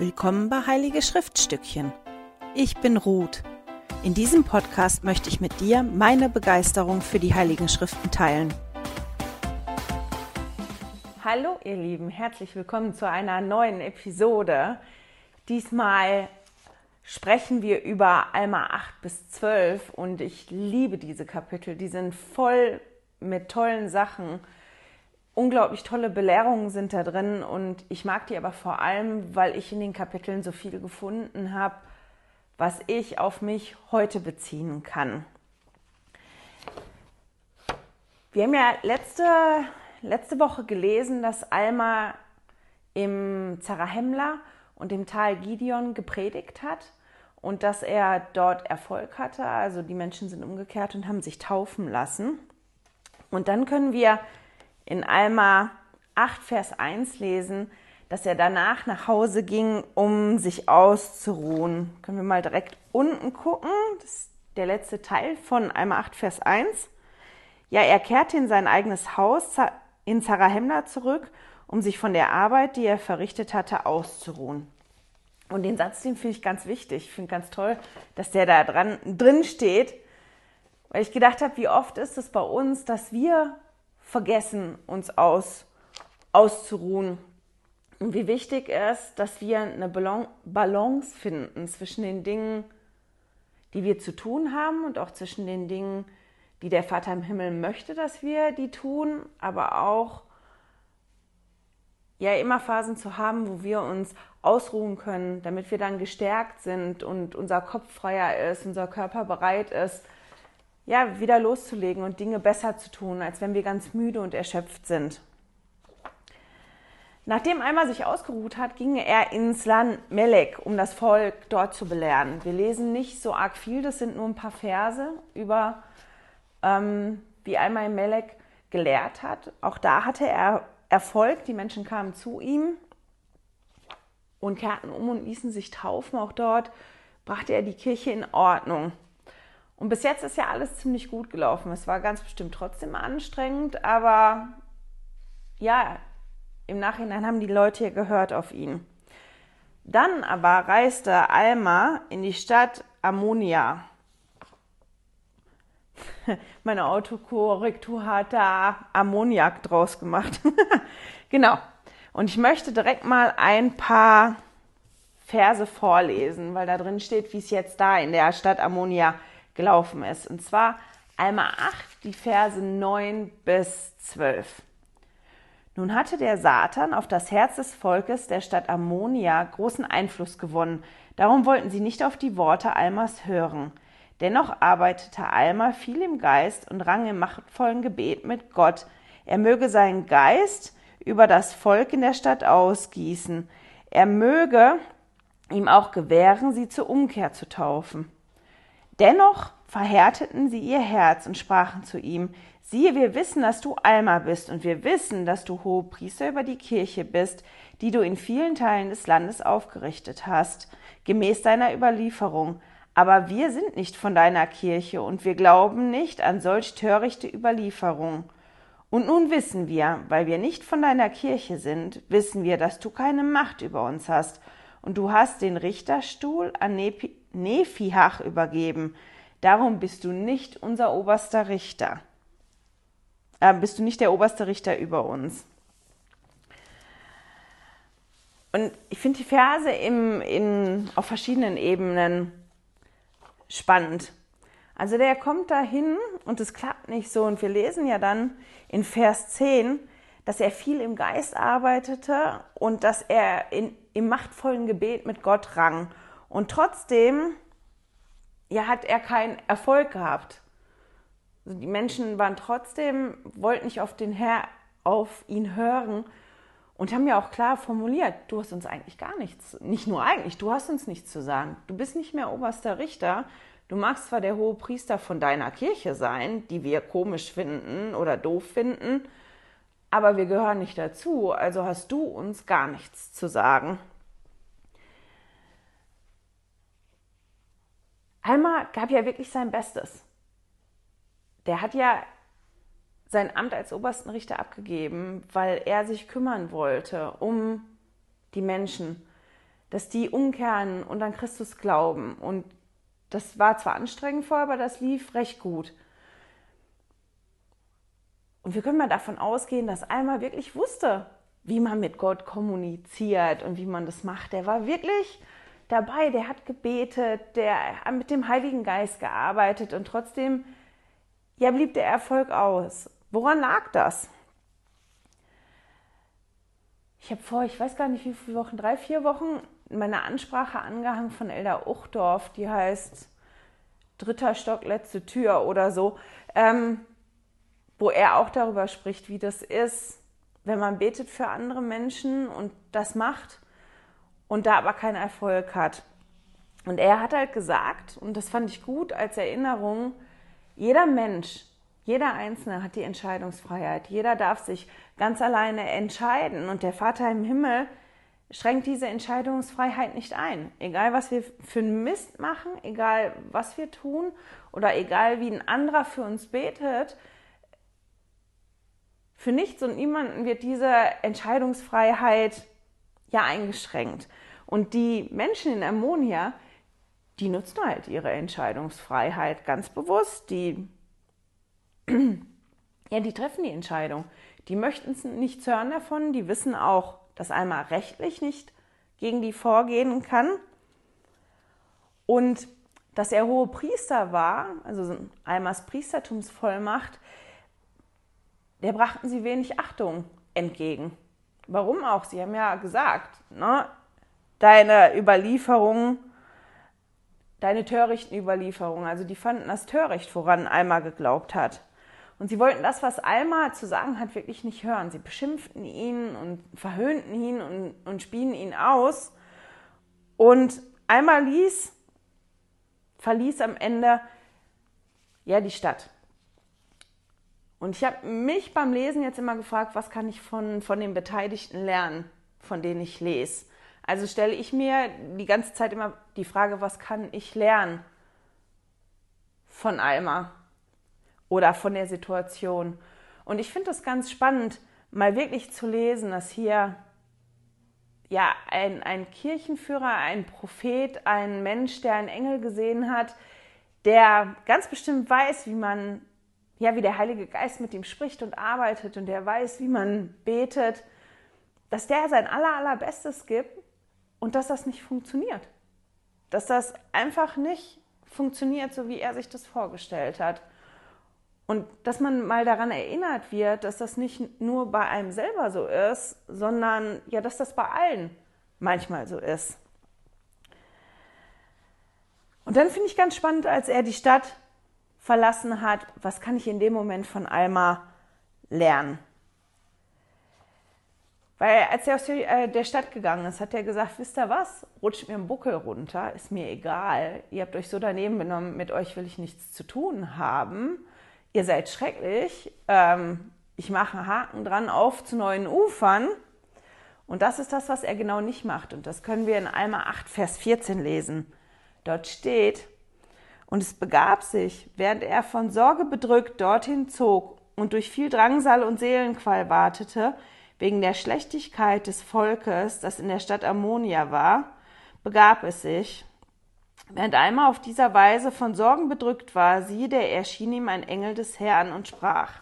Willkommen bei Heilige Schriftstückchen. Ich bin Ruth. In diesem Podcast möchte ich mit dir meine Begeisterung für die Heiligen Schriften teilen. Hallo ihr Lieben, herzlich willkommen zu einer neuen Episode. Diesmal sprechen wir über Alma 8 bis 12 und ich liebe diese Kapitel. Die sind voll mit tollen Sachen unglaublich tolle Belehrungen sind da drin und ich mag die aber vor allem, weil ich in den Kapiteln so viel gefunden habe, was ich auf mich heute beziehen kann. Wir haben ja letzte, letzte Woche gelesen, dass Alma im Zarahemla und im Tal Gideon gepredigt hat und dass er dort Erfolg hatte. Also die Menschen sind umgekehrt und haben sich taufen lassen. Und dann können wir in Alma 8, Vers 1 lesen, dass er danach nach Hause ging, um sich auszuruhen. Können wir mal direkt unten gucken. Das ist der letzte Teil von Alma 8, Vers 1. Ja, er kehrte in sein eigenes Haus in Zarahemla zurück, um sich von der Arbeit, die er verrichtet hatte, auszuruhen. Und den Satz, den finde ich ganz wichtig. Ich finde ganz toll, dass der da dran, drin steht, weil ich gedacht habe, wie oft ist es bei uns, dass wir vergessen, uns aus, auszuruhen. Und wie wichtig ist, dass wir eine Balance finden zwischen den Dingen, die wir zu tun haben und auch zwischen den Dingen, die der Vater im Himmel möchte, dass wir die tun, aber auch ja immer Phasen zu haben, wo wir uns ausruhen können, damit wir dann gestärkt sind und unser Kopf freier ist, unser Körper bereit ist, ja, wieder loszulegen und Dinge besser zu tun, als wenn wir ganz müde und erschöpft sind. Nachdem einmal sich ausgeruht hat, ging er ins Land Melek, um das Volk dort zu belehren. Wir lesen nicht so arg viel, das sind nur ein paar Verse über, ähm, wie einmal in Melek gelehrt hat. Auch da hatte er Erfolg, die Menschen kamen zu ihm und kehrten um und ließen sich taufen. Auch dort brachte er die Kirche in Ordnung. Und bis jetzt ist ja alles ziemlich gut gelaufen. Es war ganz bestimmt trotzdem anstrengend, aber ja, im Nachhinein haben die Leute ja gehört auf ihn. Dann aber reiste Alma in die Stadt Ammonia. Meine Autokorrektur hat da Ammoniak draus gemacht. genau. Und ich möchte direkt mal ein paar Verse vorlesen, weil da drin steht, wie es jetzt da in der Stadt Ammonia gelaufen ist. Und zwar Alma 8, die Verse 9 bis 12. Nun hatte der Satan auf das Herz des Volkes der Stadt Ammonia großen Einfluss gewonnen. Darum wollten sie nicht auf die Worte Almas hören. Dennoch arbeitete Alma viel im Geist und rang im machtvollen Gebet mit Gott. Er möge seinen Geist über das Volk in der Stadt ausgießen. Er möge ihm auch gewähren, sie zur Umkehr zu taufen. Dennoch verhärteten sie ihr Herz und sprachen zu ihm, siehe, wir wissen, dass du Alma bist, und wir wissen, dass du Hohepriester über die Kirche bist, die du in vielen Teilen des Landes aufgerichtet hast, gemäß deiner Überlieferung. Aber wir sind nicht von deiner Kirche, und wir glauben nicht an solch törichte Überlieferung. Und nun wissen wir, weil wir nicht von deiner Kirche sind, wissen wir, dass du keine Macht über uns hast, und du hast den Richterstuhl an Nepi Nephihach übergeben. Darum bist du nicht unser oberster Richter. Äh, bist du nicht der oberste Richter über uns. Und ich finde die Verse im, in, auf verschiedenen Ebenen spannend. Also der kommt dahin und es klappt nicht so. Und wir lesen ja dann in Vers 10, dass er viel im Geist arbeitete und dass er in, im machtvollen Gebet mit Gott rang. Und trotzdem ja, hat er keinen Erfolg gehabt. Also die Menschen waren trotzdem, wollten nicht auf den Herr, auf ihn hören und haben ja auch klar formuliert, du hast uns eigentlich gar nichts, nicht nur eigentlich, du hast uns nichts zu sagen. Du bist nicht mehr oberster Richter. Du magst zwar der hohe Priester von deiner Kirche sein, die wir komisch finden oder doof finden, aber wir gehören nicht dazu, also hast du uns gar nichts zu sagen. Halmer gab ja wirklich sein Bestes. Der hat ja sein Amt als obersten Richter abgegeben, weil er sich kümmern wollte um die Menschen. dass die umkehren und an Christus glauben. Und das war zwar anstrengend vorher, aber das lief recht gut. Und wir können mal davon ausgehen, dass Alma wirklich wusste, wie man mit Gott kommuniziert und wie man das macht. Der war wirklich dabei, der hat gebetet, der hat mit dem Heiligen Geist gearbeitet und trotzdem ja, blieb der Erfolg aus. Woran lag das? Ich habe vor, ich weiß gar nicht wie viele Wochen, drei, vier Wochen, meine Ansprache angehangen von Elda Uchdorf, die heißt Dritter Stock, letzte Tür oder so, ähm, wo er auch darüber spricht, wie das ist, wenn man betet für andere Menschen und das macht und da aber keinen Erfolg hat. Und er hat halt gesagt, und das fand ich gut als Erinnerung, jeder Mensch, jeder Einzelne hat die Entscheidungsfreiheit. Jeder darf sich ganz alleine entscheiden. Und der Vater im Himmel schränkt diese Entscheidungsfreiheit nicht ein. Egal, was wir für einen Mist machen, egal, was wir tun oder egal, wie ein anderer für uns betet, für nichts und niemanden wird diese Entscheidungsfreiheit ja eingeschränkt. Und die Menschen in Ammonia, die nutzen halt ihre Entscheidungsfreiheit ganz bewusst. Die, ja, die treffen die Entscheidung. Die möchten nichts hören davon. Die wissen auch, dass einmal rechtlich nicht gegen die vorgehen kann. Und dass er hohe Priester war, also Almas Priestertumsvollmacht, der brachten sie wenig Achtung entgegen. Warum auch? Sie haben ja gesagt, ne, deine Überlieferung, deine törichten Überlieferungen, also die fanden das töricht, woran Alma geglaubt hat. Und sie wollten das, was Alma zu sagen hat, wirklich nicht hören. Sie beschimpften ihn und verhöhnten ihn und, und spien ihn aus. Und Alma ließ, verließ am Ende ja die Stadt. Und ich habe mich beim Lesen jetzt immer gefragt, was kann ich von, von den Beteiligten lernen, von denen ich lese. Also stelle ich mir die ganze Zeit immer die Frage, was kann ich lernen von Alma oder von der Situation. Und ich finde das ganz spannend, mal wirklich zu lesen, dass hier ja ein, ein Kirchenführer, ein Prophet, ein Mensch, der einen Engel gesehen hat, der ganz bestimmt weiß, wie man ja, wie der Heilige Geist mit ihm spricht und arbeitet und der weiß, wie man betet, dass der sein aller, allerbestes gibt und dass das nicht funktioniert. Dass das einfach nicht funktioniert, so wie er sich das vorgestellt hat. Und dass man mal daran erinnert wird, dass das nicht nur bei einem selber so ist, sondern ja, dass das bei allen manchmal so ist. Und dann finde ich ganz spannend, als er die Stadt verlassen hat, was kann ich in dem Moment von Alma lernen? Weil als er aus äh, der Stadt gegangen ist, hat er gesagt, wisst ihr was, rutscht mir ein Buckel runter, ist mir egal. Ihr habt euch so daneben benommen, mit euch will ich nichts zu tun haben. Ihr seid schrecklich. Ähm, ich mache einen Haken dran auf zu neuen Ufern. Und das ist das, was er genau nicht macht. Und das können wir in Alma 8, Vers 14 lesen. Dort steht, und es begab sich, während er von Sorge bedrückt dorthin zog und durch viel Drangsal und Seelenqual wartete, wegen der Schlechtigkeit des Volkes, das in der Stadt Ammonia war, begab es sich, während einmal auf dieser Weise von Sorgen bedrückt war, siehe, der erschien ihm ein Engel des Herrn und sprach.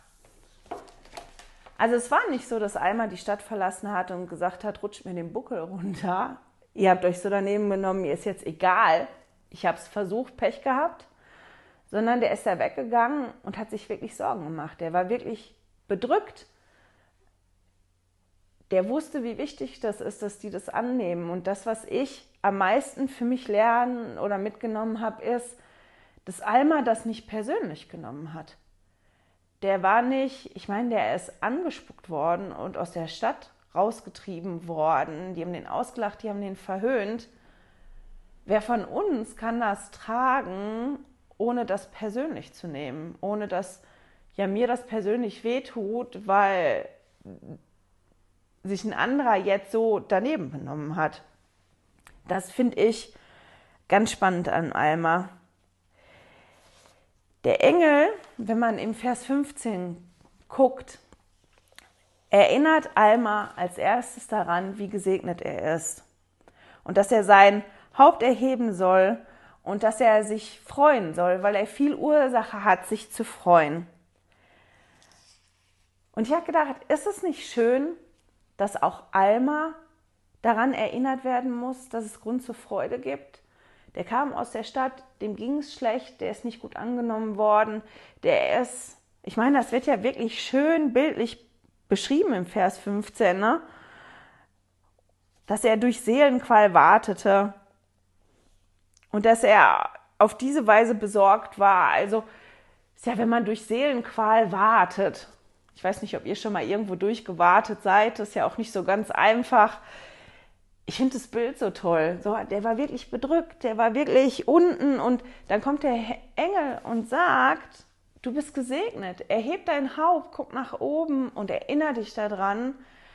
Also es war nicht so, dass Alma die Stadt verlassen hat und gesagt hat, rutscht mir den Buckel runter. Ihr habt euch so daneben genommen, mir ist jetzt egal, ich habe es versucht, Pech gehabt, sondern der ist da weggegangen und hat sich wirklich Sorgen gemacht. Der war wirklich bedrückt. Der wusste, wie wichtig das ist, dass die das annehmen. Und das, was ich am meisten für mich lernen oder mitgenommen habe, ist, dass Alma das nicht persönlich genommen hat. Der war nicht, ich meine, der ist angespuckt worden und aus der Stadt rausgetrieben worden. Die haben den ausgelacht, die haben den verhöhnt. Wer von uns kann das tragen, ohne das persönlich zu nehmen, ohne dass ja mir das persönlich wehtut, weil sich ein anderer jetzt so daneben benommen hat. Das finde ich ganz spannend an Alma. Der Engel, wenn man im Vers 15 guckt, erinnert Alma als erstes daran, wie gesegnet er ist. und dass er sein Haupt erheben soll und dass er sich freuen soll, weil er viel Ursache hat, sich zu freuen. Und ich habe gedacht, ist es nicht schön, dass auch Alma daran erinnert werden muss, dass es Grund zur Freude gibt? Der kam aus der Stadt, dem ging es schlecht, der ist nicht gut angenommen worden, der ist, ich meine, das wird ja wirklich schön bildlich beschrieben im Vers 15, ne? dass er durch Seelenqual wartete und dass er auf diese Weise besorgt war. Also ist ja, wenn man durch Seelenqual wartet. Ich weiß nicht, ob ihr schon mal irgendwo durchgewartet seid. Das ist ja auch nicht so ganz einfach. Ich finde das Bild so toll. So, der war wirklich bedrückt, der war wirklich unten und dann kommt der Engel und sagt, du bist gesegnet. Erheb dein Haupt, guck nach oben und erinnere dich daran,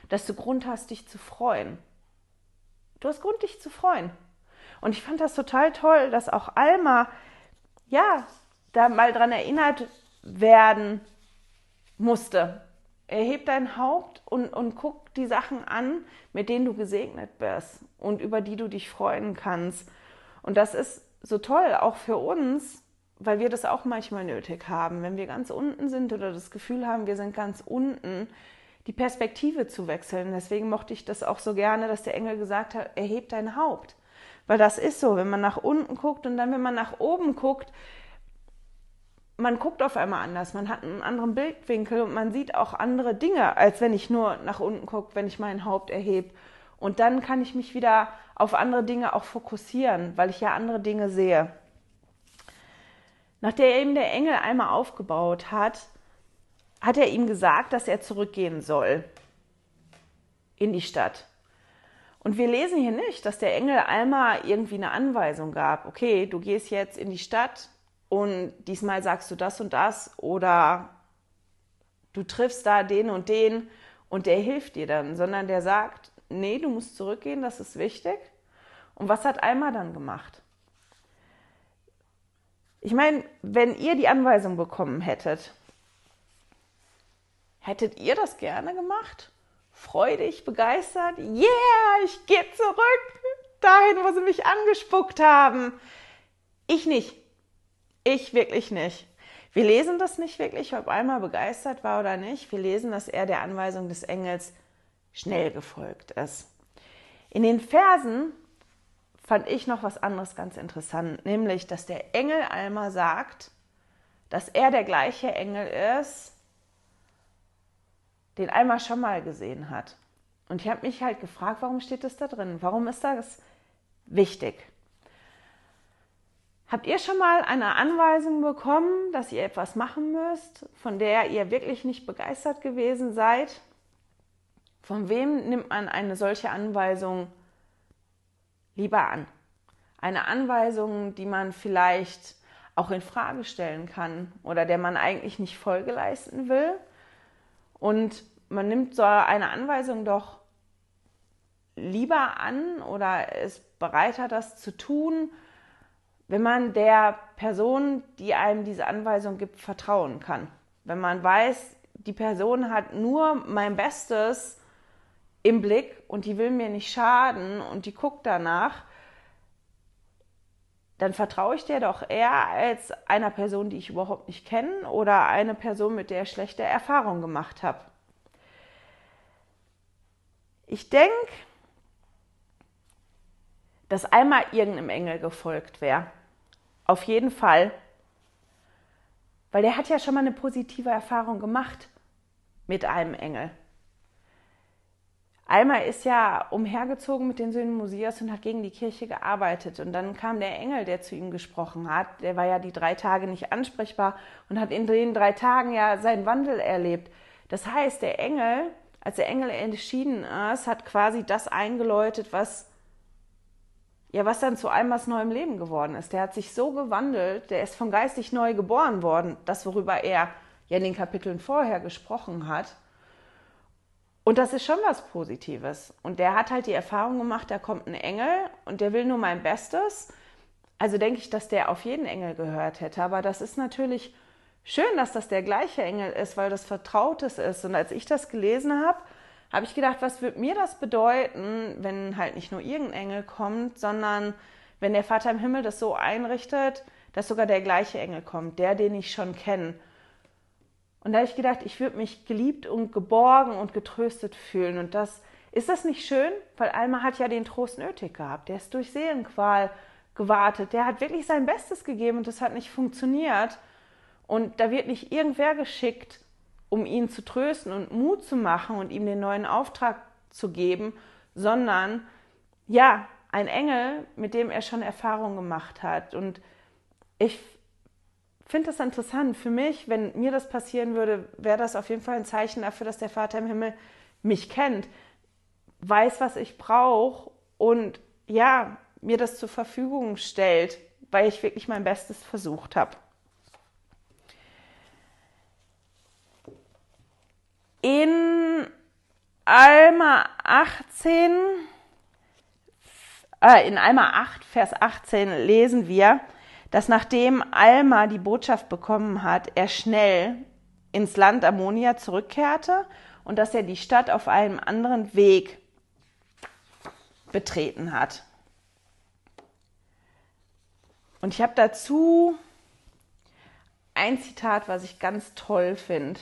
dass du Grund hast, dich zu freuen. Du hast Grund, dich zu freuen. Und ich fand das total toll, dass auch Alma, ja, da mal dran erinnert werden musste. Erheb dein Haupt und, und guck die Sachen an, mit denen du gesegnet bist und über die du dich freuen kannst. Und das ist so toll, auch für uns, weil wir das auch manchmal nötig haben. Wenn wir ganz unten sind oder das Gefühl haben, wir sind ganz unten, die Perspektive zu wechseln. Deswegen mochte ich das auch so gerne, dass der Engel gesagt hat, erheb dein Haupt. Weil das ist so, wenn man nach unten guckt und dann, wenn man nach oben guckt, man guckt auf einmal anders, man hat einen anderen Bildwinkel und man sieht auch andere Dinge, als wenn ich nur nach unten gucke, wenn ich mein Haupt erhebe. Und dann kann ich mich wieder auf andere Dinge auch fokussieren, weil ich ja andere Dinge sehe. Nachdem der Engel einmal aufgebaut hat, hat er ihm gesagt, dass er zurückgehen soll in die Stadt. Und wir lesen hier nicht, dass der Engel einmal irgendwie eine Anweisung gab, okay, du gehst jetzt in die Stadt und diesmal sagst du das und das oder du triffst da den und den und der hilft dir dann, sondern der sagt, nee, du musst zurückgehen, das ist wichtig. Und was hat Alma dann gemacht? Ich meine, wenn ihr die Anweisung bekommen hättet, Hättet ihr das gerne gemacht? Freudig, begeistert? Yeah, ich gehe zurück dahin, wo sie mich angespuckt haben. Ich nicht. Ich wirklich nicht. Wir lesen das nicht wirklich, ob einmal begeistert war oder nicht. Wir lesen, dass er der Anweisung des Engels schnell gefolgt ist. In den Versen fand ich noch was anderes ganz interessant, nämlich, dass der Engel Alma sagt, dass er der gleiche Engel ist, den einmal schon mal gesehen hat. Und ich habe mich halt gefragt, warum steht das da drin? Warum ist das wichtig? Habt ihr schon mal eine Anweisung bekommen, dass ihr etwas machen müsst, von der ihr wirklich nicht begeistert gewesen seid? Von wem nimmt man eine solche Anweisung lieber an? Eine Anweisung, die man vielleicht auch in Frage stellen kann oder der man eigentlich nicht Folge leisten will? Und man nimmt so eine Anweisung doch lieber an oder ist bereiter, das zu tun, wenn man der Person, die einem diese Anweisung gibt, vertrauen kann. Wenn man weiß, die Person hat nur mein Bestes im Blick und die will mir nicht schaden und die guckt danach, dann vertraue ich dir doch eher als einer Person, die ich überhaupt nicht kenne oder eine Person, mit der ich schlechte Erfahrungen gemacht habe. Ich denke, dass einmal irgendeinem Engel gefolgt wäre. Auf jeden Fall. Weil der hat ja schon mal eine positive Erfahrung gemacht mit einem Engel. Einmal ist ja umhergezogen mit den Söhnen Mosias und hat gegen die Kirche gearbeitet. Und dann kam der Engel, der zu ihm gesprochen hat. Der war ja die drei Tage nicht ansprechbar und hat in den drei Tagen ja seinen Wandel erlebt. Das heißt, der Engel, als der Engel entschieden ist, hat quasi das eingeläutet, was ja, was dann zu einem was neuem Leben geworden ist. Der hat sich so gewandelt, der ist von geistig neu geboren worden, das worüber er ja in den Kapiteln vorher gesprochen hat. Und das ist schon was Positives. Und der hat halt die Erfahrung gemacht, da kommt ein Engel und der will nur mein Bestes. Also denke ich, dass der auf jeden Engel gehört hätte. Aber das ist natürlich schön, dass das der gleiche Engel ist, weil das Vertrautes ist. Und als ich das gelesen habe, habe ich gedacht, was würde mir das bedeuten, wenn halt nicht nur irgendein Engel kommt, sondern wenn der Vater im Himmel das so einrichtet, dass sogar der gleiche Engel kommt, der, den ich schon kenne. Und da habe ich gedacht, ich würde mich geliebt und geborgen und getröstet fühlen. Und das ist das nicht schön? Weil Alma hat ja den Trost nötig gehabt. Der ist durch Seelenqual gewartet. Der hat wirklich sein Bestes gegeben und das hat nicht funktioniert. Und da wird nicht irgendwer geschickt, um ihn zu trösten und Mut zu machen und ihm den neuen Auftrag zu geben, sondern ja, ein Engel, mit dem er schon Erfahrung gemacht hat. Und ich finde das interessant. Für mich, wenn mir das passieren würde, wäre das auf jeden Fall ein Zeichen dafür, dass der Vater im Himmel mich kennt, weiß, was ich brauche und ja, mir das zur Verfügung stellt, weil ich wirklich mein Bestes versucht habe. In Alma 18, äh, in Alma 8, Vers 18 lesen wir, dass nachdem Alma die Botschaft bekommen hat, er schnell ins Land Ammonia zurückkehrte und dass er die Stadt auf einem anderen Weg betreten hat. Und ich habe dazu ein Zitat, was ich ganz toll finde.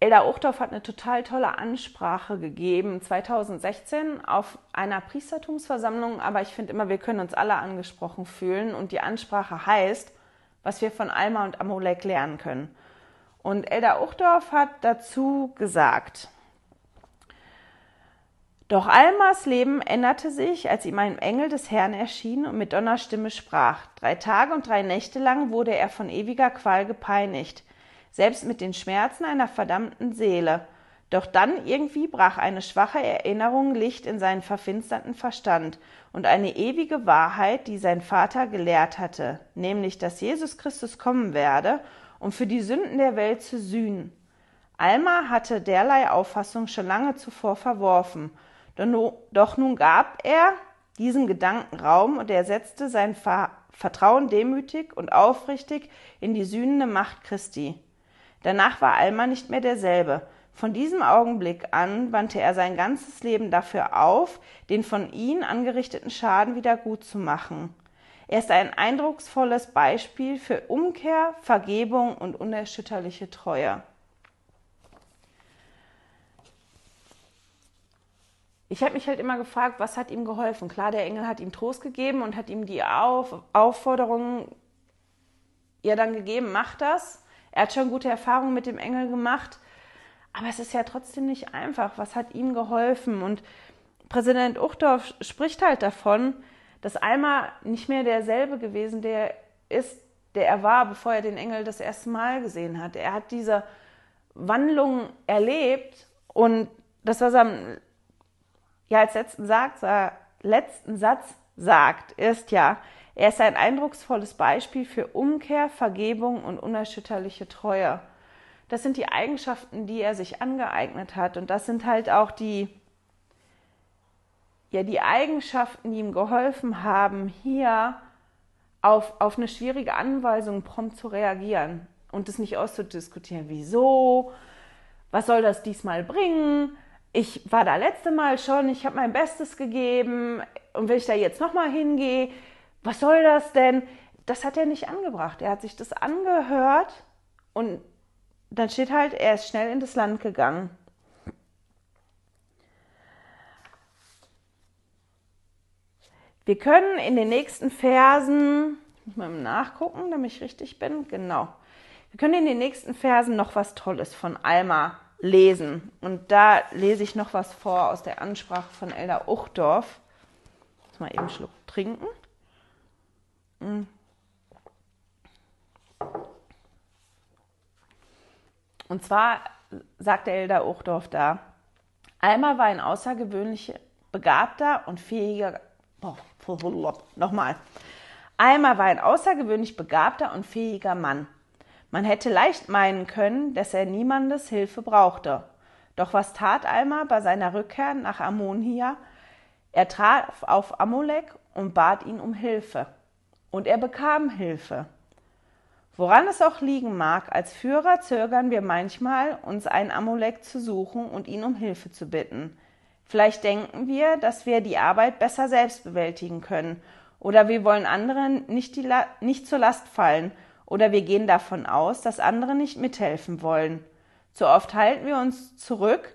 Elda Uchtdorf hat eine total tolle Ansprache gegeben 2016 auf einer Priestertumsversammlung, aber ich finde immer, wir können uns alle angesprochen fühlen und die Ansprache heißt, was wir von Alma und Amolek lernen können. Und Elda Uchtdorf hat dazu gesagt, doch Almas Leben änderte sich, als ihm ein Engel des Herrn erschien und mit Donnerstimme sprach. Drei Tage und drei Nächte lang wurde er von ewiger Qual gepeinigt selbst mit den Schmerzen einer verdammten Seele. Doch dann irgendwie brach eine schwache Erinnerung Licht in seinen verfinsterten Verstand und eine ewige Wahrheit, die sein Vater gelehrt hatte, nämlich, dass Jesus Christus kommen werde, um für die Sünden der Welt zu sühnen. Alma hatte derlei Auffassung schon lange zuvor verworfen, doch nun gab er diesem Gedanken Raum und er setzte sein Vertrauen demütig und aufrichtig in die sühnende Macht Christi. Danach war Alma nicht mehr derselbe. Von diesem Augenblick an wandte er sein ganzes Leben dafür auf, den von ihm angerichteten Schaden wieder gut zu machen. Er ist ein eindrucksvolles Beispiel für Umkehr, Vergebung und unerschütterliche Treue. Ich habe mich halt immer gefragt, was hat ihm geholfen? Klar, der Engel hat ihm Trost gegeben und hat ihm die Auf Aufforderung ja dann gegeben, mach das. Er hat schon gute Erfahrungen mit dem Engel gemacht, aber es ist ja trotzdem nicht einfach. Was hat ihm geholfen? Und Präsident Uchtdorf spricht halt davon, dass Alma nicht mehr derselbe gewesen, der ist, der er war, bevor er den Engel das erste Mal gesehen hat. Er hat diese Wandlung erlebt und das, was er ja als letzten, sagt, letzten Satz sagt, ist ja, er ist ein eindrucksvolles Beispiel für Umkehr, Vergebung und unerschütterliche Treue. Das sind die Eigenschaften, die er sich angeeignet hat. Und das sind halt auch die, ja, die Eigenschaften, die ihm geholfen haben, hier auf, auf eine schwierige Anweisung prompt zu reagieren und es nicht auszudiskutieren. Wieso? Was soll das diesmal bringen? Ich war da letzte Mal schon, ich habe mein Bestes gegeben und wenn ich da jetzt nochmal hingehe, was soll das denn? Das hat er nicht angebracht. Er hat sich das angehört und dann steht halt, er ist schnell in das Land gegangen. Wir können in den nächsten Versen, ich muss mal nachgucken, damit ich richtig bin, genau. Wir können in den nächsten Versen noch was Tolles von Alma lesen. Und da lese ich noch was vor aus der Ansprache von Elda Uchdorf. Mal eben einen Schluck trinken. Mm. Und zwar sagte Elda Ochdorf da, Alma war ein außergewöhnlich begabter und fähiger, oh, nochmal, Alma war ein außergewöhnlich begabter und fähiger Mann. Man hätte leicht meinen können, dass er niemandes Hilfe brauchte. Doch was tat Alma bei seiner Rückkehr nach Ammonia? Er traf auf Amulek und bat ihn um Hilfe und er bekam Hilfe. Woran es auch liegen mag, als Führer zögern wir manchmal, uns einen Amulek zu suchen und ihn um Hilfe zu bitten. Vielleicht denken wir, dass wir die Arbeit besser selbst bewältigen können, oder wir wollen anderen nicht, La nicht zur Last fallen, oder wir gehen davon aus, dass andere nicht mithelfen wollen. Zu oft halten wir uns zurück,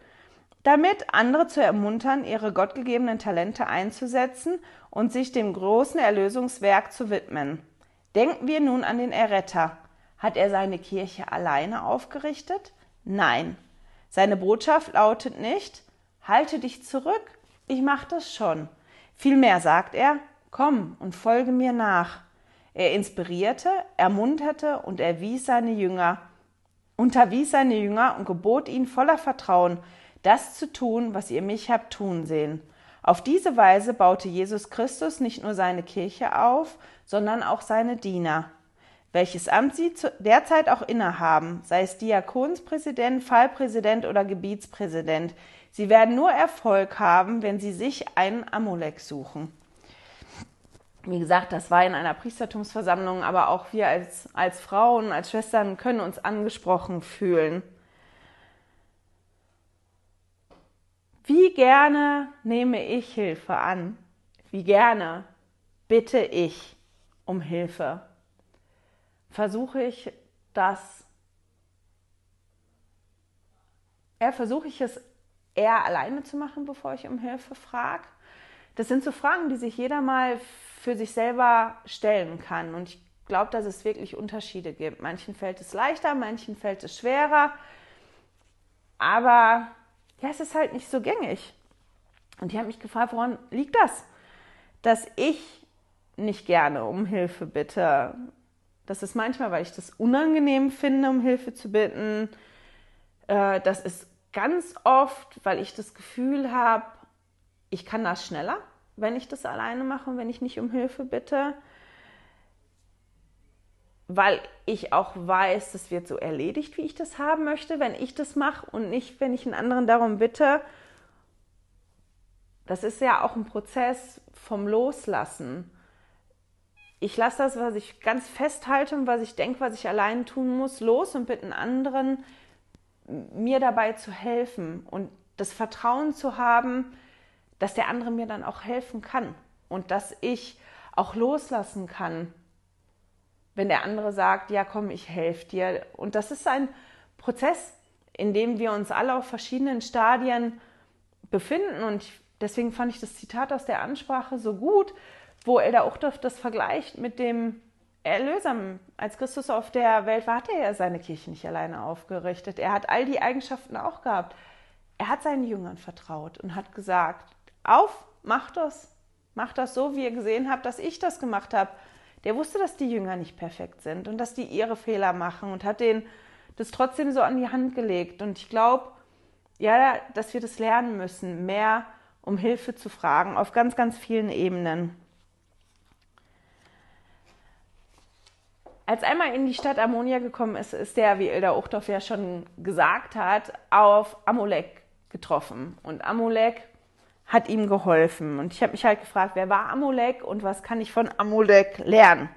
damit andere zu ermuntern, ihre gottgegebenen Talente einzusetzen und sich dem großen Erlösungswerk zu widmen. Denken wir nun an den Erretter. Hat er seine Kirche alleine aufgerichtet? Nein. Seine Botschaft lautet nicht, halte dich zurück, ich mach das schon. Vielmehr sagt er, komm und folge mir nach. Er inspirierte, ermunterte und erwies seine Jünger, unterwies seine Jünger und gebot ihnen voller Vertrauen, das zu tun, was ihr mich habt tun sehen. Auf diese Weise baute Jesus Christus nicht nur seine Kirche auf, sondern auch seine Diener. Welches Amt sie derzeit auch innehaben, sei es Diakonspräsident, Fallpräsident oder Gebietspräsident, sie werden nur Erfolg haben, wenn sie sich einen Amulek suchen. Wie gesagt, das war in einer Priestertumsversammlung, aber auch wir als, als Frauen, als Schwestern können uns angesprochen fühlen. Wie gerne nehme ich Hilfe an? Wie gerne bitte ich um Hilfe? Versuche ich das, eher versuche ich es eher alleine zu machen, bevor ich um Hilfe frage? Das sind so Fragen, die sich jeder mal für sich selber stellen kann. Und ich glaube, dass es wirklich Unterschiede gibt. Manchen fällt es leichter, manchen fällt es schwerer. Aber ja, es ist halt nicht so gängig. Und die haben mich gefragt, woran liegt das? Dass ich nicht gerne um Hilfe bitte. Das ist manchmal, weil ich das unangenehm finde, um Hilfe zu bitten. Äh, das ist ganz oft, weil ich das Gefühl habe, ich kann das schneller, wenn ich das alleine mache und wenn ich nicht um Hilfe bitte. Weil ich auch weiß, das wird so erledigt, wie ich das haben möchte, wenn ich das mache und nicht, wenn ich einen anderen darum bitte. Das ist ja auch ein Prozess vom Loslassen. Ich lasse das, was ich ganz festhalte und was ich denke, was ich allein tun muss, los und bitte einen anderen, mir dabei zu helfen und das Vertrauen zu haben, dass der andere mir dann auch helfen kann und dass ich auch loslassen kann, wenn der andere sagt, ja komm, ich helfe dir. Und das ist ein Prozess, in dem wir uns alle auf verschiedenen Stadien befinden. Und deswegen fand ich das Zitat aus der Ansprache so gut, wo Elder Uchtdorf das vergleicht mit dem Erlöser. Als Christus auf der Welt war, hat er ja seine Kirche nicht alleine aufgerichtet. Er hat all die Eigenschaften auch gehabt. Er hat seinen Jüngern vertraut und hat gesagt, auf, mach das. Mach das so, wie ihr gesehen habt, dass ich das gemacht habe. Der wusste, dass die Jünger nicht perfekt sind und dass die ihre Fehler machen und hat denen das trotzdem so an die Hand gelegt. Und ich glaube, ja, dass wir das lernen müssen, mehr um Hilfe zu fragen, auf ganz, ganz vielen Ebenen. Als einmal in die Stadt Ammonia gekommen ist, ist der, wie Ilda Uchtdorf ja schon gesagt hat, auf Amulek getroffen. Und Amulek hat ihm geholfen. Und ich habe mich halt gefragt, wer war Amulek und was kann ich von Amulek lernen?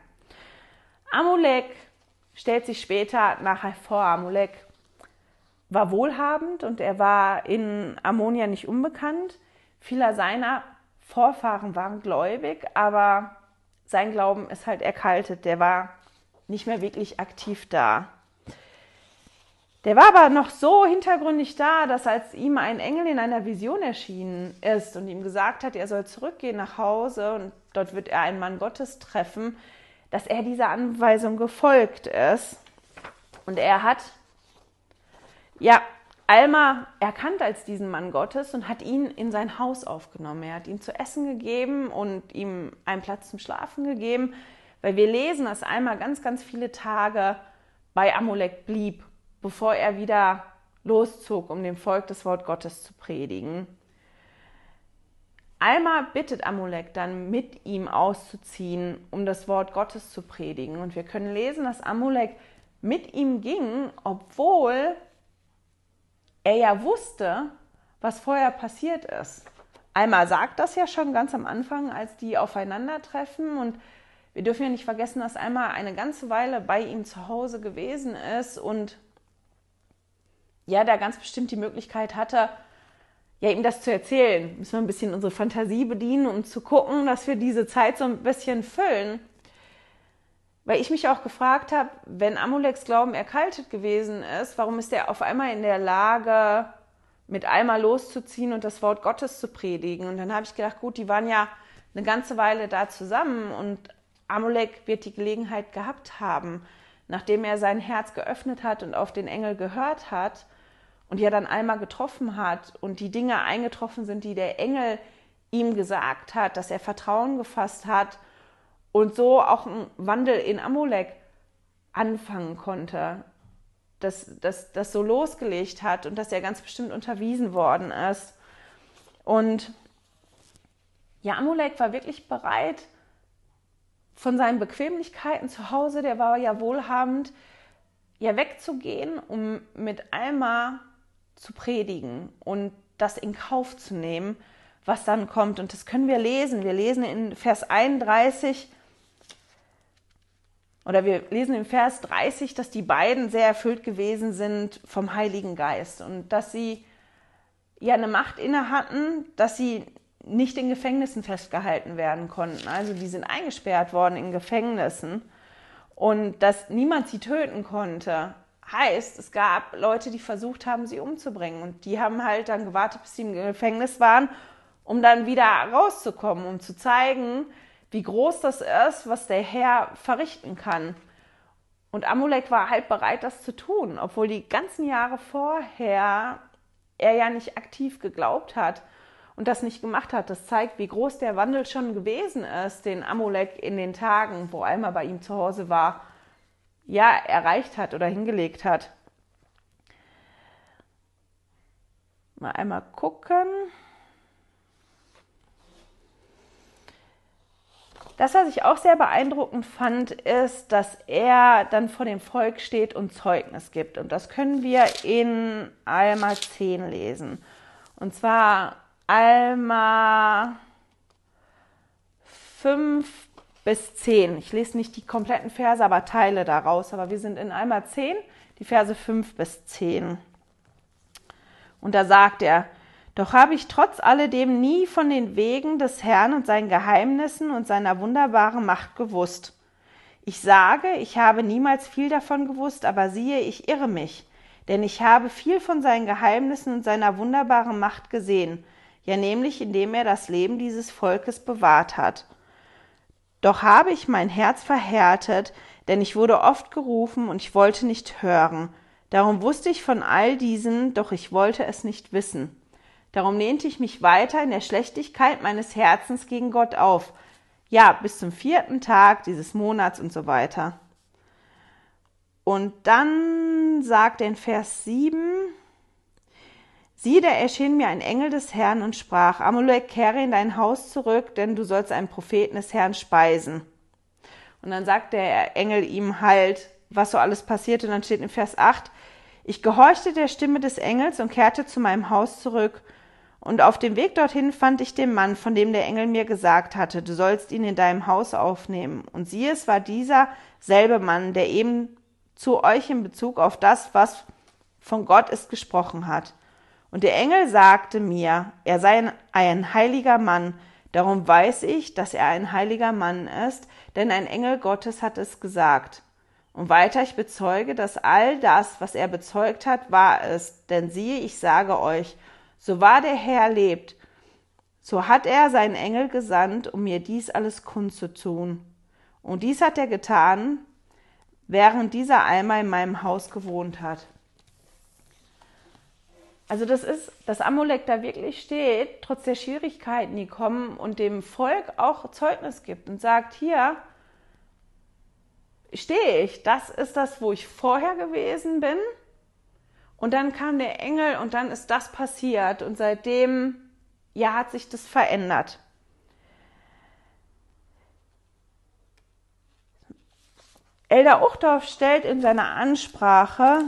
Amulek stellt sich später nachher vor. Amulek war wohlhabend und er war in Ammonia nicht unbekannt. Viele seiner Vorfahren waren gläubig, aber sein Glauben ist halt erkaltet. Der war nicht mehr wirklich aktiv da. Der war aber noch so hintergründig da, dass als ihm ein Engel in einer Vision erschienen ist und ihm gesagt hat, er soll zurückgehen nach Hause und dort wird er einen Mann Gottes treffen, dass er dieser Anweisung gefolgt ist. Und er hat, ja, Alma erkannt als diesen Mann Gottes und hat ihn in sein Haus aufgenommen. Er hat ihm zu essen gegeben und ihm einen Platz zum Schlafen gegeben, weil wir lesen, dass Alma ganz, ganz viele Tage bei Amulek blieb bevor er wieder loszog, um dem Volk das Wort Gottes zu predigen. Alma bittet Amulek dann mit ihm auszuziehen, um das Wort Gottes zu predigen. Und wir können lesen, dass Amulek mit ihm ging, obwohl er ja wusste, was vorher passiert ist. Alma sagt das ja schon ganz am Anfang, als die aufeinandertreffen und wir dürfen ja nicht vergessen, dass einmal eine ganze Weile bei ihm zu Hause gewesen ist und ja, da ganz bestimmt die Möglichkeit hatte, ja, ihm das zu erzählen. Müssen wir ein bisschen unsere Fantasie bedienen, um zu gucken, dass wir diese Zeit so ein bisschen füllen. Weil ich mich auch gefragt habe, wenn Amuleks Glauben erkaltet gewesen ist, warum ist er auf einmal in der Lage, mit einmal loszuziehen und das Wort Gottes zu predigen? Und dann habe ich gedacht, gut, die waren ja eine ganze Weile da zusammen und Amulek wird die Gelegenheit gehabt haben, nachdem er sein Herz geöffnet hat und auf den Engel gehört hat, und ja dann einmal getroffen hat und die Dinge eingetroffen sind, die der Engel ihm gesagt hat, dass er Vertrauen gefasst hat und so auch ein Wandel in Amulek anfangen konnte, dass das, das so losgelegt hat und dass er ganz bestimmt unterwiesen worden ist. Und ja, Amulek war wirklich bereit, von seinen Bequemlichkeiten zu Hause, der war ja wohlhabend, ja wegzugehen, um mit Alma zu predigen und das in Kauf zu nehmen, was dann kommt. Und das können wir lesen. Wir lesen in Vers 31 oder wir lesen in Vers 30, dass die beiden sehr erfüllt gewesen sind vom Heiligen Geist und dass sie ja eine Macht inne hatten, dass sie nicht in Gefängnissen festgehalten werden konnten. Also die sind eingesperrt worden in Gefängnissen und dass niemand sie töten konnte. Heißt, es gab Leute, die versucht haben, sie umzubringen. Und die haben halt dann gewartet, bis sie im Gefängnis waren, um dann wieder rauszukommen, um zu zeigen, wie groß das ist, was der Herr verrichten kann. Und Amulek war halt bereit, das zu tun, obwohl die ganzen Jahre vorher er ja nicht aktiv geglaubt hat und das nicht gemacht hat. Das zeigt, wie groß der Wandel schon gewesen ist, den Amulek in den Tagen, wo Alma bei ihm zu Hause war ja erreicht hat oder hingelegt hat. Mal einmal gucken. Das, was ich auch sehr beeindruckend fand, ist, dass er dann vor dem Volk steht und Zeugnis gibt. Und das können wir in Alma 10 lesen. Und zwar Alma 5 bis 10. Ich lese nicht die kompletten Verse, aber Teile daraus. Aber wir sind in einmal 10, die Verse 5 bis 10. Und da sagt er, doch habe ich trotz alledem nie von den Wegen des Herrn und seinen Geheimnissen und seiner wunderbaren Macht gewusst. Ich sage, ich habe niemals viel davon gewusst, aber siehe, ich irre mich, denn ich habe viel von seinen Geheimnissen und seiner wunderbaren Macht gesehen, ja nämlich indem er das Leben dieses Volkes bewahrt hat. Doch habe ich mein Herz verhärtet, denn ich wurde oft gerufen und ich wollte nicht hören. Darum wusste ich von all diesen, doch ich wollte es nicht wissen. Darum lehnte ich mich weiter in der Schlechtigkeit meines Herzens gegen Gott auf. Ja, bis zum vierten Tag dieses Monats und so weiter. Und dann sagt er in Vers 7, Sieh, da erschien mir ein Engel des Herrn und sprach, Amulek, kehre in dein Haus zurück, denn du sollst einen Propheten des Herrn speisen. Und dann sagt der Engel ihm halt, was so alles passiert. Und dann steht in Vers 8, ich gehorchte der Stimme des Engels und kehrte zu meinem Haus zurück. Und auf dem Weg dorthin fand ich den Mann, von dem der Engel mir gesagt hatte, du sollst ihn in deinem Haus aufnehmen. Und siehe, es war dieser selbe Mann, der eben zu euch in Bezug auf das, was von Gott ist, gesprochen hat. Und der Engel sagte mir, er sei ein heiliger Mann. Darum weiß ich, dass er ein heiliger Mann ist, denn ein Engel Gottes hat es gesagt. Und weiter ich bezeuge, dass all das, was er bezeugt hat, wahr ist. Denn siehe, ich sage euch, so wahr der Herr lebt, so hat er seinen Engel gesandt, um mir dies alles kundzutun. Und dies hat er getan, während dieser einmal in meinem Haus gewohnt hat. Also das ist, dass Amulek da wirklich steht, trotz der Schwierigkeiten, die kommen und dem Volk auch Zeugnis gibt und sagt, hier stehe ich, das ist das, wo ich vorher gewesen bin. Und dann kam der Engel und dann ist das passiert und seitdem, ja, hat sich das verändert. Elder Uchtdorf stellt in seiner Ansprache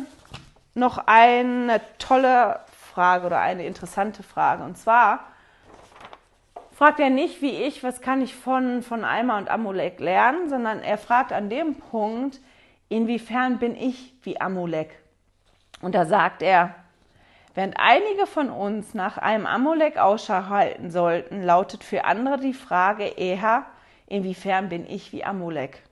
noch eine tolle Frage oder eine interessante Frage. Und zwar fragt er nicht wie ich, was kann ich von, von Alma und Amulek lernen, sondern er fragt an dem Punkt, inwiefern bin ich wie Amulek? Und da sagt er, während einige von uns nach einem Amulek Ausschau halten sollten, lautet für andere die Frage eher, inwiefern bin ich wie Amulek?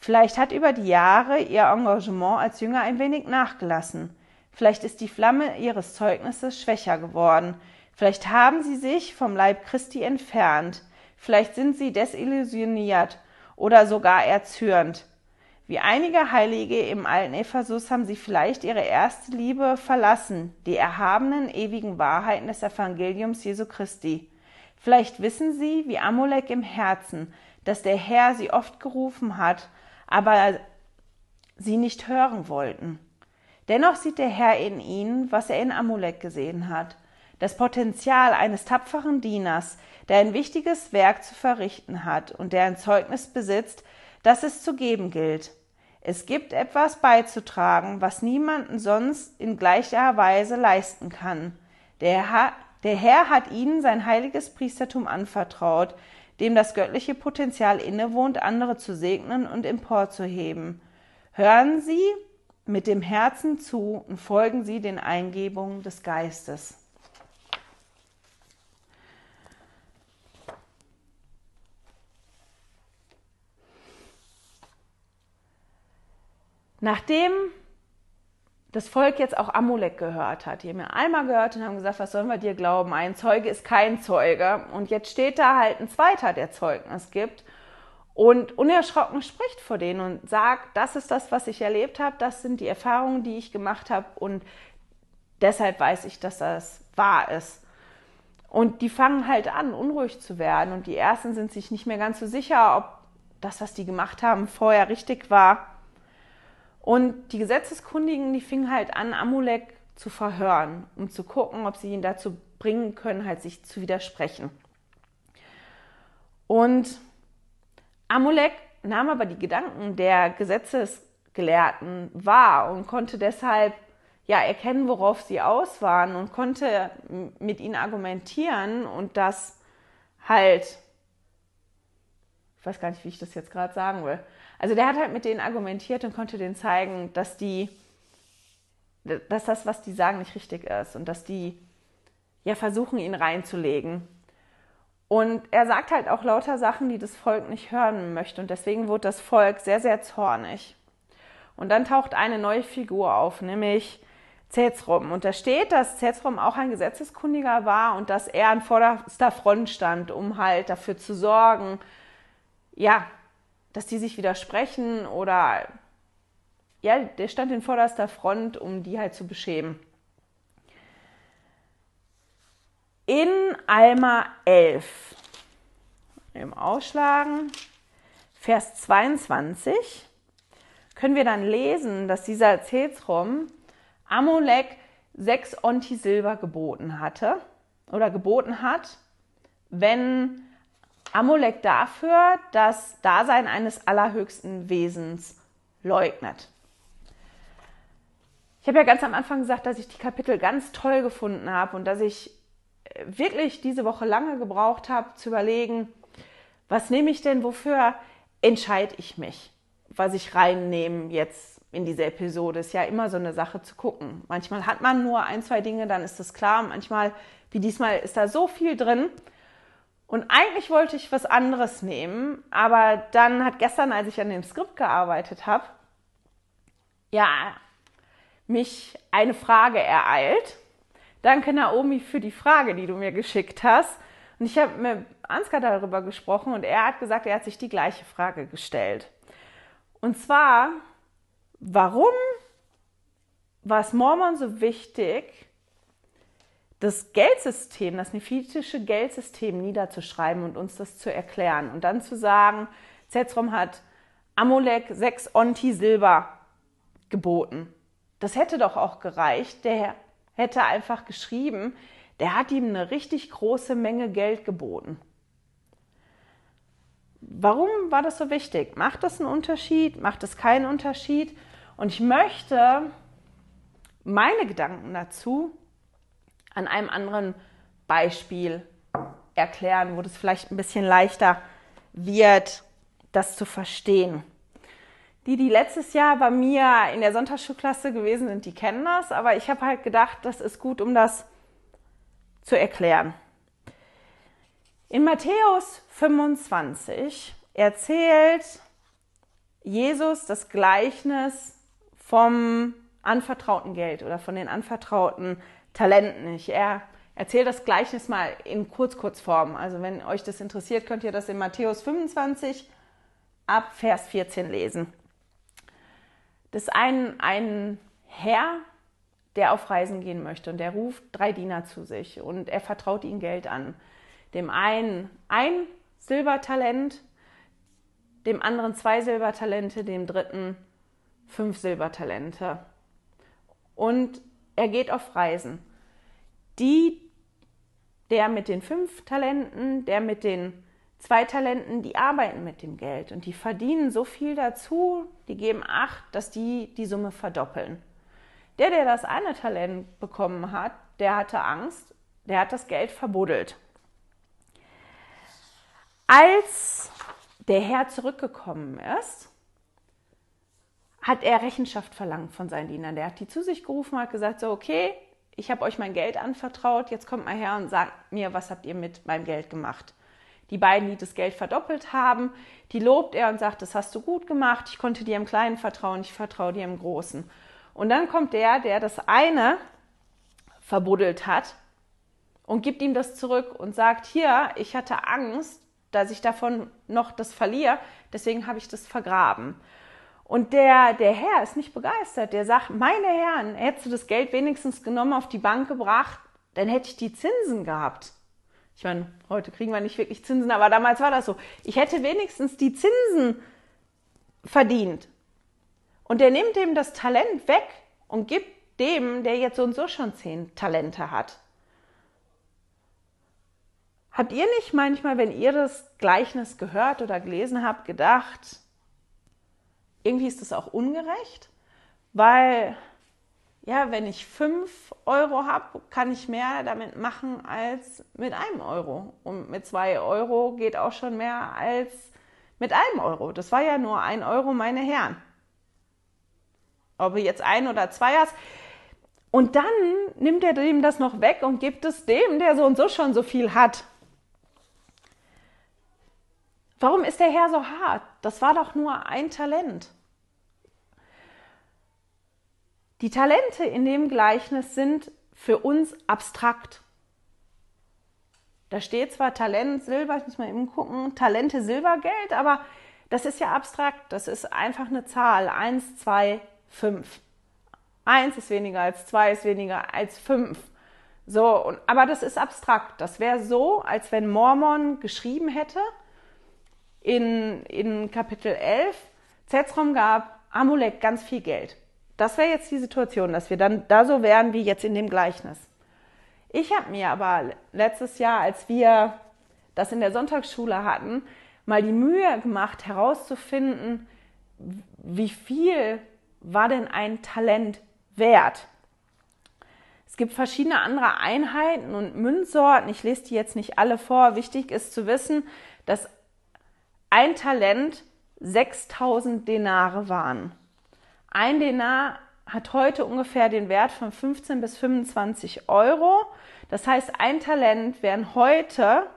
Vielleicht hat über die Jahre ihr Engagement als Jünger ein wenig nachgelassen. Vielleicht ist die Flamme ihres Zeugnisses schwächer geworden. Vielleicht haben sie sich vom Leib Christi entfernt. Vielleicht sind sie desillusioniert oder sogar erzürnt. Wie einige Heilige im alten Ephesus haben sie vielleicht ihre erste Liebe verlassen, die erhabenen, ewigen Wahrheiten des Evangeliums Jesu Christi. Vielleicht wissen sie, wie Amulek im Herzen, dass der Herr sie oft gerufen hat, aber sie nicht hören wollten. Dennoch sieht der Herr in ihnen, was er in Amulek gesehen hat. Das Potenzial eines tapferen Dieners, der ein wichtiges Werk zu verrichten hat und der ein Zeugnis besitzt, das es zu geben gilt. Es gibt etwas beizutragen, was niemanden sonst in gleicher Weise leisten kann. Der Herr, der Herr hat ihnen sein heiliges Priestertum anvertraut, dem das göttliche Potenzial innewohnt, andere zu segnen und emporzuheben. Hören Sie mit dem Herzen zu und folgen Sie den Eingebungen des Geistes. Nachdem das Volk jetzt auch Amulek gehört hat, die haben ja einmal gehört und haben gesagt, was sollen wir dir glauben? Ein Zeuge ist kein Zeuge. Und jetzt steht da halt ein zweiter, der Zeugnis gibt und unerschrocken spricht vor denen und sagt, das ist das, was ich erlebt habe, das sind die Erfahrungen, die ich gemacht habe und deshalb weiß ich, dass das wahr ist. Und die fangen halt an, unruhig zu werden und die ersten sind sich nicht mehr ganz so sicher, ob das, was die gemacht haben, vorher richtig war. Und die Gesetzeskundigen, die fingen halt an, Amulek zu verhören, um zu gucken, ob sie ihn dazu bringen können, halt sich zu widersprechen. Und Amulek nahm aber die Gedanken der Gesetzesgelehrten wahr und konnte deshalb ja erkennen, worauf sie aus waren und konnte mit ihnen argumentieren und das halt, ich weiß gar nicht, wie ich das jetzt gerade sagen will, also der hat halt mit denen argumentiert und konnte denen zeigen, dass die, dass das, was die sagen, nicht richtig ist und dass die ja versuchen, ihn reinzulegen. Und er sagt halt auch lauter Sachen, die das Volk nicht hören möchte. Und deswegen wurde das Volk sehr, sehr zornig. Und dann taucht eine neue Figur auf, nämlich Zezrom. Und da steht, dass Zezrom auch ein Gesetzeskundiger war und dass er an vorderster Front stand, um halt dafür zu sorgen, ja, dass die sich widersprechen oder ja, der stand in vorderster Front, um die halt zu beschämen. In Alma 11, im Ausschlagen, Vers 22, können wir dann lesen, dass dieser Zezrom Amulek sechs Onti Silber geboten hatte oder geboten hat, wenn Amulek dafür das Dasein eines allerhöchsten Wesens leugnet. Ich habe ja ganz am Anfang gesagt, dass ich die Kapitel ganz toll gefunden habe und dass ich wirklich diese Woche lange gebraucht habe zu überlegen, was nehme ich denn, wofür entscheide ich mich, was ich reinnehme jetzt in diese Episode. Ist ja immer so eine Sache zu gucken. Manchmal hat man nur ein, zwei Dinge, dann ist das klar. Manchmal, wie diesmal, ist da so viel drin, und eigentlich wollte ich was anderes nehmen, aber dann hat gestern, als ich an dem Skript gearbeitet habe, ja, mich eine Frage ereilt. Danke, Naomi, für die Frage, die du mir geschickt hast. Und ich habe mit Ansgar darüber gesprochen und er hat gesagt, er hat sich die gleiche Frage gestellt. Und zwar, warum war es Mormon so wichtig, das Geldsystem, das nephitische Geldsystem niederzuschreiben und uns das zu erklären und dann zu sagen, Zetrom hat Amulek sechs Onti Silber geboten. Das hätte doch auch gereicht. Der hätte einfach geschrieben, der hat ihm eine richtig große Menge Geld geboten. Warum war das so wichtig? Macht das einen Unterschied? Macht es keinen Unterschied? Und ich möchte meine Gedanken dazu an einem anderen Beispiel erklären, wo das vielleicht ein bisschen leichter wird, das zu verstehen. Die, die letztes Jahr bei mir in der Sonntagsschulklasse gewesen sind, die kennen das, aber ich habe halt gedacht, das ist gut, um das zu erklären. In Matthäus 25 erzählt Jesus das Gleichnis vom anvertrauten Geld oder von den anvertrauten Talenten. Ich er erzähle das Gleichnis mal in Kurz-Kurzform. Also wenn euch das interessiert, könnt ihr das in Matthäus 25 ab Vers 14 lesen. Das ist ein, ein Herr, der auf Reisen gehen möchte und der ruft drei Diener zu sich und er vertraut ihnen Geld an. Dem einen ein Silbertalent, dem anderen zwei Silbertalente, dem dritten fünf Silbertalente. Und er geht auf Reisen. Die, der mit den fünf Talenten, der mit den zwei Talenten, die arbeiten mit dem Geld und die verdienen so viel dazu, die geben acht, dass die die Summe verdoppeln. Der, der das eine Talent bekommen hat, der hatte Angst, der hat das Geld verbuddelt. Als der Herr zurückgekommen ist, hat er Rechenschaft verlangt von seinen Dienern. Der hat die zu sich gerufen, hat gesagt, so, okay, ich habe euch mein Geld anvertraut, jetzt kommt mal her und sagt mir, was habt ihr mit meinem Geld gemacht. Die beiden, die das Geld verdoppelt haben, die lobt er und sagt, das hast du gut gemacht, ich konnte dir im Kleinen vertrauen, ich vertraue dir im Großen. Und dann kommt der, der das eine verbuddelt hat und gibt ihm das zurück und sagt, hier, ich hatte Angst, dass ich davon noch das verliere, deswegen habe ich das vergraben. Und der, der Herr ist nicht begeistert. Der sagt, meine Herren, hättest du das Geld wenigstens genommen, auf die Bank gebracht, dann hätte ich die Zinsen gehabt. Ich meine, heute kriegen wir nicht wirklich Zinsen, aber damals war das so. Ich hätte wenigstens die Zinsen verdient. Und der nimmt dem das Talent weg und gibt dem, der jetzt so und so schon zehn Talente hat. Habt ihr nicht manchmal, wenn ihr das Gleichnis gehört oder gelesen habt, gedacht, irgendwie ist das auch ungerecht, weil ja, wenn ich fünf Euro habe, kann ich mehr damit machen als mit einem Euro. Und mit zwei Euro geht auch schon mehr als mit einem Euro. Das war ja nur ein Euro, meine Herren. Ob du jetzt ein oder zwei hast. Und dann nimmt er dem das noch weg und gibt es dem, der so und so schon so viel hat. Warum ist der Herr so hart? Das war doch nur ein Talent. Die Talente in dem Gleichnis sind für uns abstrakt. Da steht zwar Talent Silber, ich muss mal eben gucken, Talente Silbergeld, aber das ist ja abstrakt. Das ist einfach eine Zahl. Eins, zwei, fünf. Eins ist weniger als zwei, ist weniger als fünf. So, und, aber das ist abstrakt. Das wäre so, als wenn Mormon geschrieben hätte in, in Kapitel 11, Zetzrom gab Amulek ganz viel Geld. Das wäre jetzt die Situation, dass wir dann da so wären wie jetzt in dem Gleichnis. Ich habe mir aber letztes Jahr, als wir das in der Sonntagsschule hatten, mal die Mühe gemacht, herauszufinden, wie viel war denn ein Talent wert? Es gibt verschiedene andere Einheiten und Münzsorten. Ich lese die jetzt nicht alle vor. Wichtig ist zu wissen, dass ein Talent 6000 Denare waren. Ein Denar hat heute ungefähr den Wert von 15 bis 25 Euro. Das heißt, ein Talent wären heute,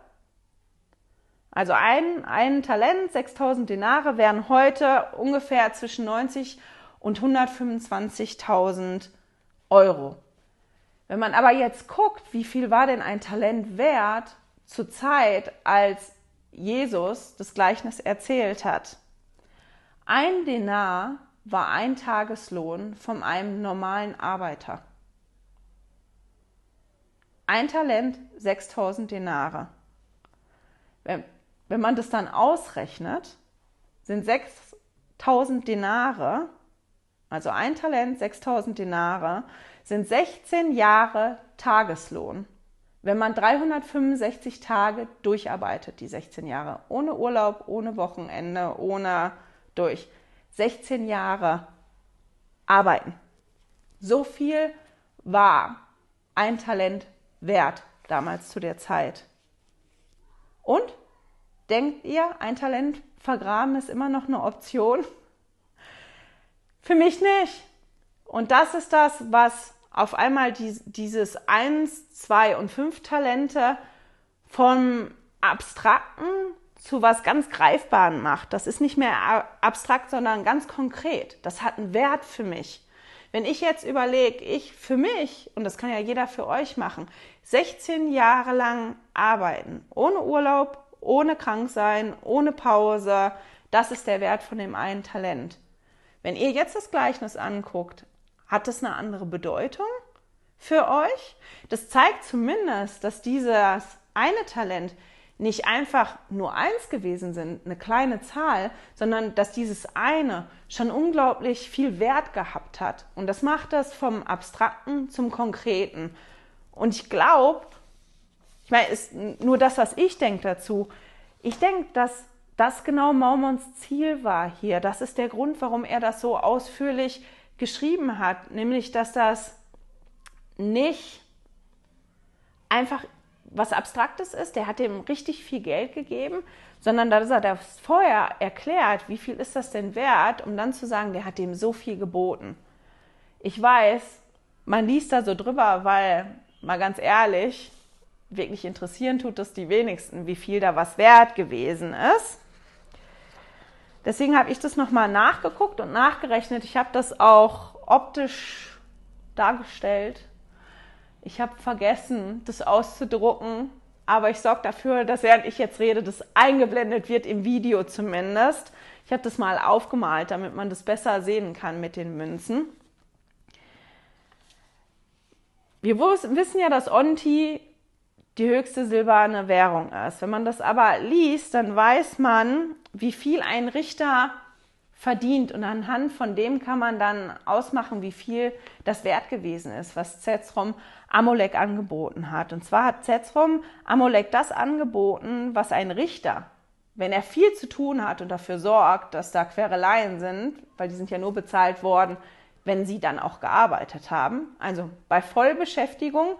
also ein, ein Talent, 6000 Denare, wären heute ungefähr zwischen 90 und 125.000 Euro. Wenn man aber jetzt guckt, wie viel war denn ein Talent wert zur Zeit, als Jesus das Gleichnis erzählt hat? Ein Denar war ein Tageslohn von einem normalen Arbeiter. Ein Talent 6000 Denare. Wenn, wenn man das dann ausrechnet, sind 6000 Denare, also ein Talent 6000 Denare, sind 16 Jahre Tageslohn. Wenn man 365 Tage durcharbeitet, die 16 Jahre, ohne Urlaub, ohne Wochenende, ohne durch. 16 Jahre arbeiten. So viel war ein Talent wert damals zu der Zeit. Und denkt ihr, ein Talent vergraben ist immer noch eine Option? Für mich nicht. Und das ist das, was auf einmal dieses 1, 2 und 5 Talente vom Abstrakten zu was ganz Greifbaren macht. Das ist nicht mehr abstrakt, sondern ganz konkret. Das hat einen Wert für mich. Wenn ich jetzt überlege, ich für mich, und das kann ja jeder für euch machen, 16 Jahre lang arbeiten, ohne Urlaub, ohne krank sein, ohne Pause, das ist der Wert von dem einen Talent. Wenn ihr jetzt das Gleichnis anguckt, hat das eine andere Bedeutung für euch? Das zeigt zumindest, dass dieses eine Talent nicht einfach nur eins gewesen sind, eine kleine Zahl, sondern dass dieses eine schon unglaublich viel Wert gehabt hat. Und das macht das vom Abstrakten zum Konkreten. Und ich glaube, ich meine, ist nur das, was ich denke dazu. Ich denke, dass das genau Maumons Ziel war hier. Das ist der Grund, warum er das so ausführlich geschrieben hat, nämlich dass das nicht einfach was Abstraktes ist, der hat dem richtig viel Geld gegeben, sondern dass er das vorher erklärt, wie viel ist das denn wert, um dann zu sagen, der hat dem so viel geboten. Ich weiß, man liest da so drüber, weil, mal ganz ehrlich, wirklich interessieren tut es die wenigsten, wie viel da was wert gewesen ist. Deswegen habe ich das nochmal nachgeguckt und nachgerechnet. Ich habe das auch optisch dargestellt. Ich habe vergessen, das auszudrucken, aber ich sorge dafür, dass während ich jetzt rede, das eingeblendet wird im Video zumindest. Ich habe das mal aufgemalt, damit man das besser sehen kann mit den Münzen. Wir wissen ja, dass Onti die höchste silberne Währung ist. Wenn man das aber liest, dann weiß man, wie viel ein Richter verdient und anhand von dem kann man dann ausmachen, wie viel das wert gewesen ist, was Zetrom Amolek angeboten hat. Und zwar hat Zetrom Amolek das angeboten, was ein Richter, wenn er viel zu tun hat und dafür sorgt, dass da Quereleien sind, weil die sind ja nur bezahlt worden, wenn sie dann auch gearbeitet haben, also bei Vollbeschäftigung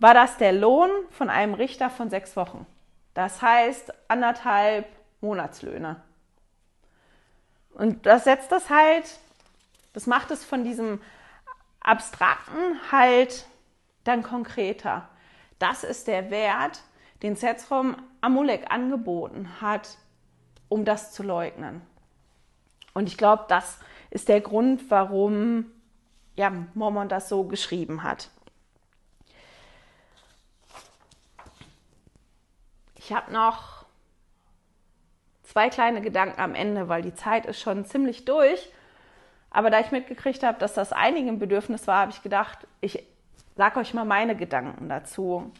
war das der Lohn von einem Richter von sechs Wochen. Das heißt anderthalb Monatslöhne. Und das setzt das halt, das macht es von diesem Abstrakten halt dann konkreter. Das ist der Wert, den Zetrom Amulek angeboten hat, um das zu leugnen. Und ich glaube, das ist der Grund, warum ja, Mormon das so geschrieben hat. Ich habe noch zwei kleine Gedanken am Ende, weil die Zeit ist schon ziemlich durch. Aber da ich mitgekriegt habe, dass das einigen Bedürfnis war, habe ich gedacht, ich sage euch mal meine Gedanken dazu.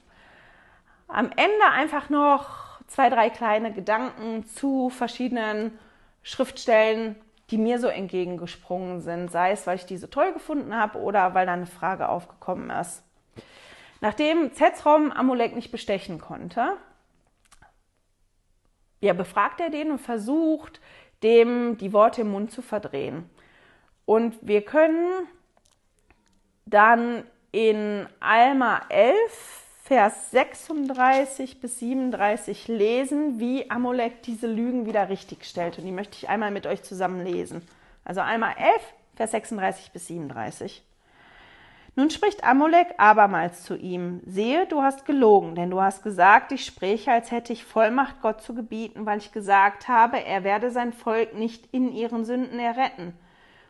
Am Ende einfach noch zwei, drei kleine Gedanken zu verschiedenen Schriftstellen, die mir so entgegengesprungen sind, sei es, weil ich diese toll gefunden habe oder weil da eine Frage aufgekommen ist. Nachdem Zetrom Amulek nicht bestechen konnte, ja, befragt er den und versucht, dem die Worte im Mund zu verdrehen. Und wir können dann in Alma 11, Vers 36 bis 37 lesen, wie Amolek diese Lügen wieder richtig stellt. Und die möchte ich einmal mit euch zusammen lesen. Also Alma 11, Vers 36 bis 37. Nun spricht Amolek abermals zu ihm, sehe, du hast gelogen, denn du hast gesagt, ich spreche, als hätte ich Vollmacht, Gott zu gebieten, weil ich gesagt habe, er werde sein Volk nicht in ihren Sünden erretten.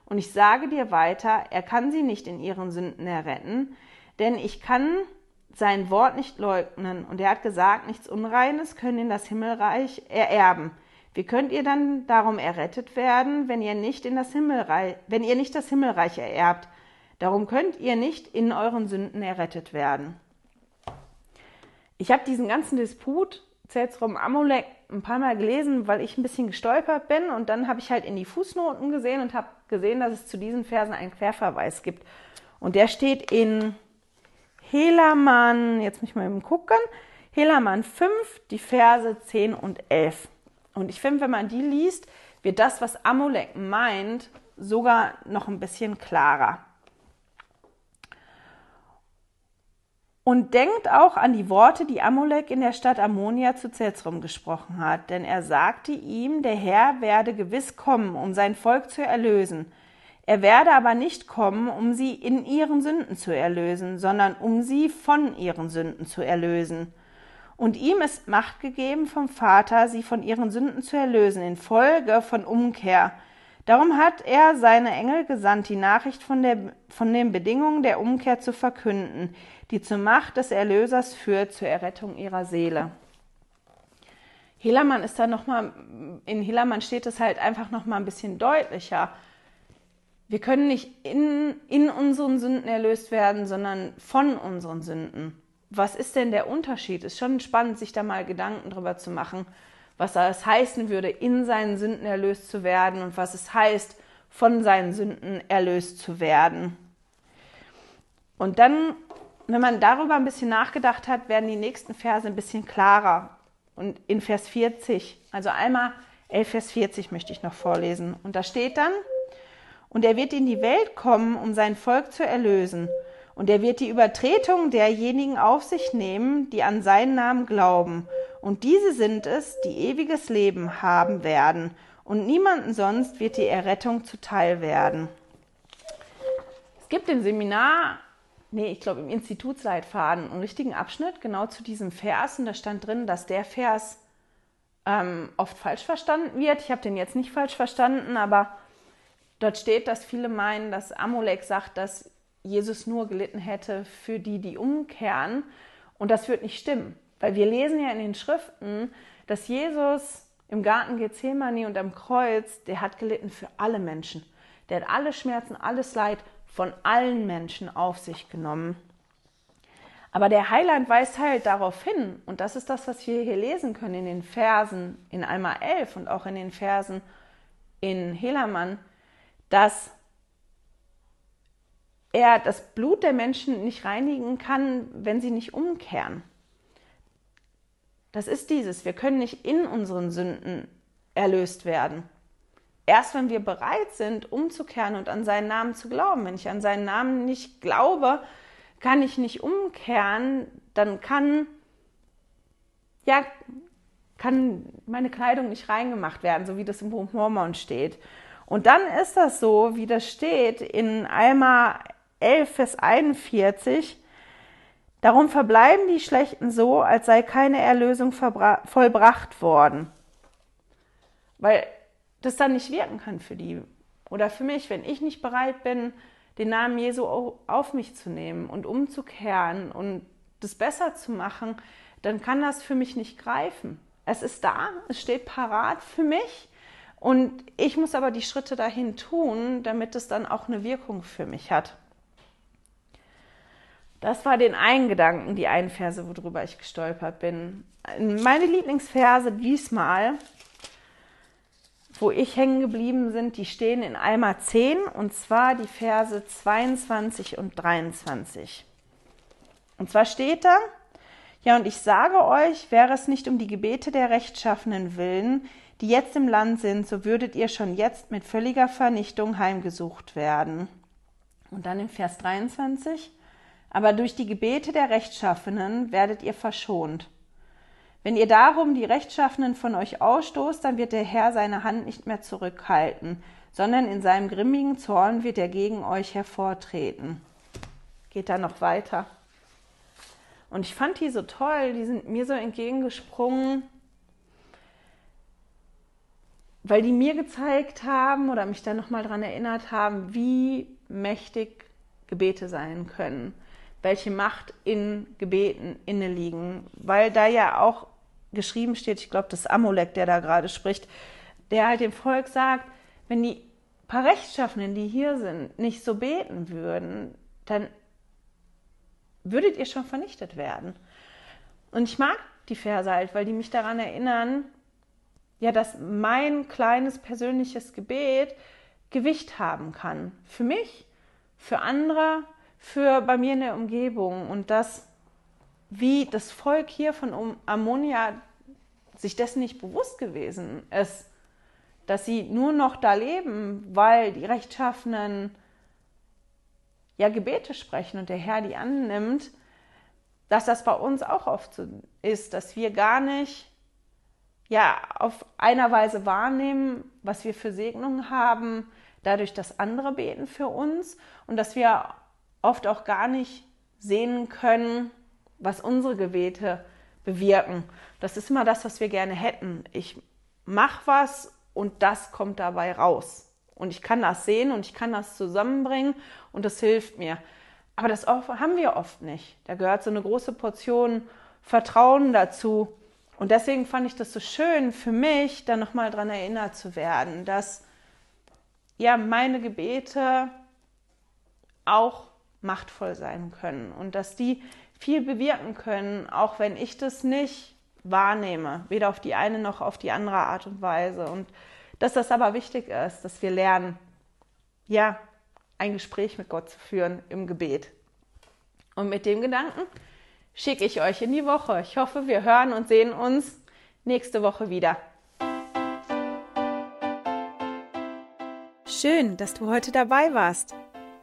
Und ich sage dir weiter, er kann sie nicht in ihren Sünden erretten, denn ich kann sein Wort nicht leugnen. Und er hat gesagt, nichts Unreines können in das Himmelreich ererben. Wie könnt ihr dann darum errettet werden, wenn ihr nicht in das Himmelreich, wenn ihr nicht das Himmelreich ererbt? Darum könnt ihr nicht in euren Sünden errettet werden. Ich habe diesen ganzen Disput Zelzrom Amulek ein paar Mal gelesen, weil ich ein bisschen gestolpert bin und dann habe ich halt in die Fußnoten gesehen und habe gesehen, dass es zu diesen Versen einen Querverweis gibt. Und der steht in Helaman, jetzt muss ich mal eben gucken, Helaman 5, die Verse 10 und 11. Und ich finde, wenn man die liest, wird das, was Amulek meint, sogar noch ein bisschen klarer. Und denkt auch an die Worte, die Amulek in der Stadt Ammonia zu Zezrum gesprochen hat, denn er sagte ihm, der Herr werde gewiss kommen, um sein Volk zu erlösen. Er werde aber nicht kommen, um sie in ihren Sünden zu erlösen, sondern um sie von ihren Sünden zu erlösen. Und ihm ist Macht gegeben vom Vater, sie von ihren Sünden zu erlösen, in Folge von Umkehr. Darum hat er seine Engel gesandt, die Nachricht von, der, von den Bedingungen der Umkehr zu verkünden, die zur Macht des Erlösers führt, zur Errettung ihrer Seele. Helaman ist da nochmal, in Helaman steht es halt einfach nochmal ein bisschen deutlicher. Wir können nicht in, in unseren Sünden erlöst werden, sondern von unseren Sünden. Was ist denn der Unterschied? Ist schon spannend, sich da mal Gedanken drüber zu machen, was das heißen würde, in seinen Sünden erlöst zu werden und was es heißt, von seinen Sünden erlöst zu werden. Und dann wenn man darüber ein bisschen nachgedacht hat, werden die nächsten Verse ein bisschen klarer. Und in Vers 40, also einmal 11 Vers 40 möchte ich noch vorlesen. Und da steht dann, und er wird in die Welt kommen, um sein Volk zu erlösen. Und er wird die Übertretung derjenigen auf sich nehmen, die an seinen Namen glauben. Und diese sind es, die ewiges Leben haben werden. Und niemanden sonst wird die Errettung zuteil werden. Es gibt im Seminar nee, ich glaube im Institutsleitfaden einen richtigen Abschnitt genau zu diesem Vers und da stand drin, dass der Vers ähm, oft falsch verstanden wird. Ich habe den jetzt nicht falsch verstanden, aber dort steht, dass viele meinen, dass Amulek sagt, dass Jesus nur gelitten hätte für die, die umkehren. Und das wird nicht stimmen, weil wir lesen ja in den Schriften, dass Jesus im Garten Gethsemane und am Kreuz, der hat gelitten für alle Menschen. Der hat alle Schmerzen, alles Leid von allen Menschen auf sich genommen. Aber der Heiland weist halt darauf hin, und das ist das, was wir hier lesen können in den Versen in Alma 11 und auch in den Versen in Helaman, dass er das Blut der Menschen nicht reinigen kann, wenn sie nicht umkehren. Das ist dieses, wir können nicht in unseren Sünden erlöst werden. Erst wenn wir bereit sind, umzukehren und an seinen Namen zu glauben. Wenn ich an seinen Namen nicht glaube, kann ich nicht umkehren, dann kann, ja, kann meine Kleidung nicht reingemacht werden, so wie das im Buch Mormon steht. Und dann ist das so, wie das steht in Alma 11, Vers 41. Darum verbleiben die Schlechten so, als sei keine Erlösung vollbracht worden. Weil das dann nicht wirken kann für die oder für mich, wenn ich nicht bereit bin, den Namen Jesu auf mich zu nehmen und umzukehren und das besser zu machen, dann kann das für mich nicht greifen. Es ist da, es steht parat für mich und ich muss aber die Schritte dahin tun, damit es dann auch eine Wirkung für mich hat. Das war den einen Gedanken, die einen Verse, worüber ich gestolpert bin. Meine Lieblingsverse diesmal wo ich hängen geblieben sind, die stehen in Alma 10 und zwar die Verse 22 und 23. Und zwar steht da, ja, und ich sage euch, wäre es nicht um die Gebete der Rechtschaffenen willen, die jetzt im Land sind, so würdet ihr schon jetzt mit völliger Vernichtung heimgesucht werden. Und dann im Vers 23, aber durch die Gebete der Rechtschaffenen werdet ihr verschont. Wenn ihr darum die Rechtschaffenen von euch ausstoßt, dann wird der Herr seine Hand nicht mehr zurückhalten, sondern in seinem grimmigen Zorn wird er gegen euch hervortreten. Geht da noch weiter. Und ich fand die so toll, die sind mir so entgegengesprungen, weil die mir gezeigt haben oder mich da nochmal daran erinnert haben, wie mächtig Gebete sein können, welche Macht in Gebeten inne liegen, weil da ja auch geschrieben steht, ich glaube, das Amulek, der da gerade spricht, der halt dem Volk sagt, wenn die paar Rechtschaffenen, die hier sind, nicht so beten würden, dann würdet ihr schon vernichtet werden. Und ich mag die Verse halt, weil die mich daran erinnern, ja, dass mein kleines persönliches Gebet Gewicht haben kann. Für mich, für andere, für bei mir in der Umgebung. Und dass wie das Volk hier von Ammonia sich dessen nicht bewusst gewesen ist, dass sie nur noch da leben, weil die Rechtschaffenen ja Gebete sprechen und der Herr die annimmt, dass das bei uns auch oft so ist, dass wir gar nicht ja auf einer Weise wahrnehmen, was wir für Segnungen haben, dadurch, dass andere beten für uns und dass wir oft auch gar nicht sehen können, was unsere Gebete bewirken. Das ist immer das, was wir gerne hätten. Ich mache was und das kommt dabei raus. Und ich kann das sehen und ich kann das zusammenbringen und das hilft mir. Aber das haben wir oft nicht. Da gehört so eine große Portion Vertrauen dazu. Und deswegen fand ich das so schön für mich, da nochmal dran erinnert zu werden, dass ja meine Gebete auch machtvoll sein können und dass die viel bewirken können, auch wenn ich das nicht wahrnehme, weder auf die eine noch auf die andere Art und Weise. Und dass das aber wichtig ist, dass wir lernen, ja, ein Gespräch mit Gott zu führen im Gebet. Und mit dem Gedanken schicke ich euch in die Woche. Ich hoffe, wir hören und sehen uns nächste Woche wieder. Schön, dass du heute dabei warst.